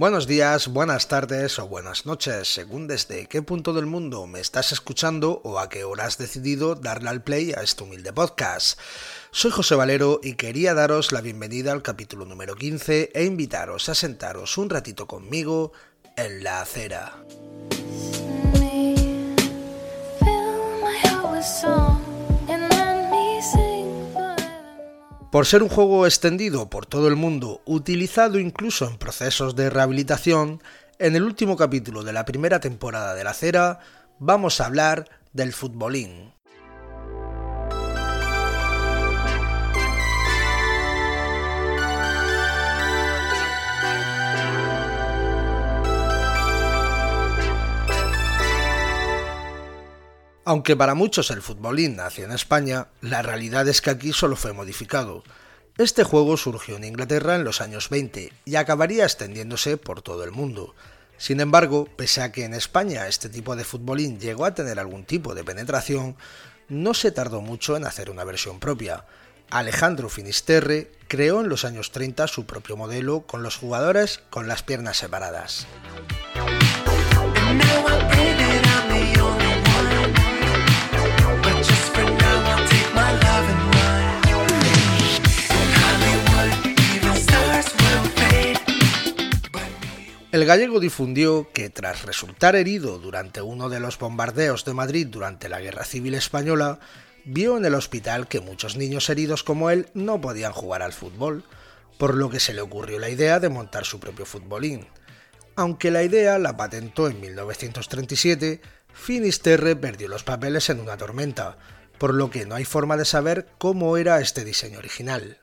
Buenos días, buenas tardes o buenas noches, según desde qué punto del mundo me estás escuchando o a qué hora has decidido darle al play a este humilde podcast. Soy José Valero y quería daros la bienvenida al capítulo número 15 e invitaros a sentaros un ratito conmigo en la acera. Por ser un juego extendido por todo el mundo, utilizado incluso en procesos de rehabilitación, en el último capítulo de la primera temporada de la cera vamos a hablar del futbolín. Aunque para muchos el futbolín nació en España, la realidad es que aquí solo fue modificado. Este juego surgió en Inglaterra en los años 20 y acabaría extendiéndose por todo el mundo. Sin embargo, pese a que en España este tipo de futbolín llegó a tener algún tipo de penetración, no se tardó mucho en hacer una versión propia. Alejandro Finisterre creó en los años 30 su propio modelo con los jugadores con las piernas separadas. El gallego difundió que tras resultar herido durante uno de los bombardeos de Madrid durante la Guerra Civil Española, vio en el hospital que muchos niños heridos como él no podían jugar al fútbol, por lo que se le ocurrió la idea de montar su propio futbolín. Aunque la idea la patentó en 1937, Finisterre perdió los papeles en una tormenta, por lo que no hay forma de saber cómo era este diseño original.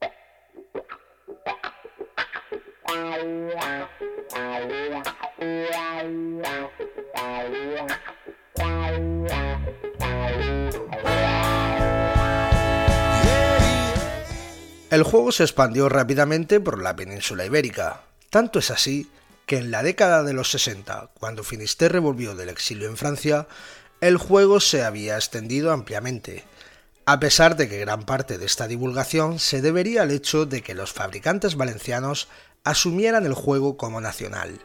El juego se expandió rápidamente por la península ibérica. Tanto es así que en la década de los 60, cuando Finisterre volvió del exilio en Francia, el juego se había extendido ampliamente, a pesar de que gran parte de esta divulgación se debería al hecho de que los fabricantes valencianos asumieran el juego como nacional.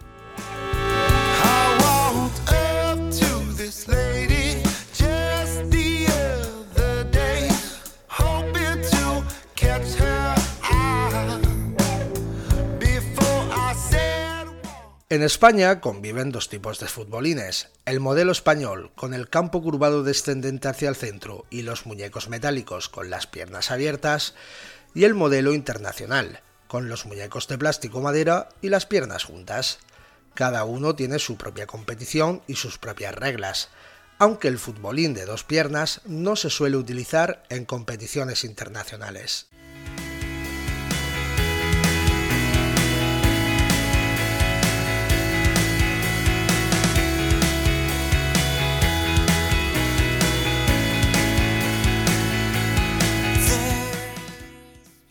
En España conviven dos tipos de futbolines, el modelo español con el campo curvado descendente hacia el centro y los muñecos metálicos con las piernas abiertas, y el modelo internacional, con los muñecos de plástico madera y las piernas juntas. Cada uno tiene su propia competición y sus propias reglas, aunque el futbolín de dos piernas no se suele utilizar en competiciones internacionales.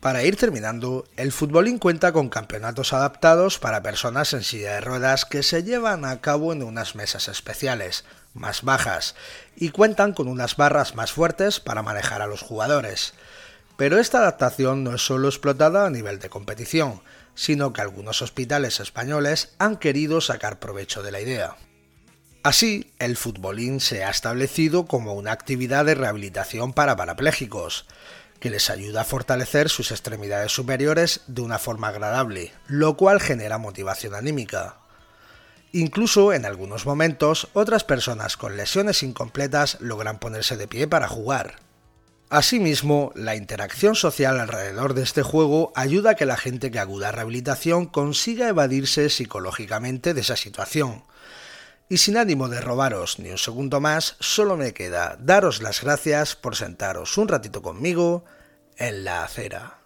Para ir terminando, el futbolín cuenta con campeonatos adaptados para personas en silla de ruedas que se llevan a cabo en unas mesas especiales, más bajas, y cuentan con unas barras más fuertes para manejar a los jugadores. Pero esta adaptación no es solo explotada a nivel de competición, sino que algunos hospitales españoles han querido sacar provecho de la idea. Así, el futbolín se ha establecido como una actividad de rehabilitación para parapléjicos, que les ayuda a fortalecer sus extremidades superiores de una forma agradable, lo cual genera motivación anímica. Incluso en algunos momentos, otras personas con lesiones incompletas logran ponerse de pie para jugar. Asimismo, la interacción social alrededor de este juego ayuda a que la gente que acuda a rehabilitación consiga evadirse psicológicamente de esa situación, y sin ánimo de robaros ni un segundo más, solo me queda daros las gracias por sentaros un ratito conmigo en la acera.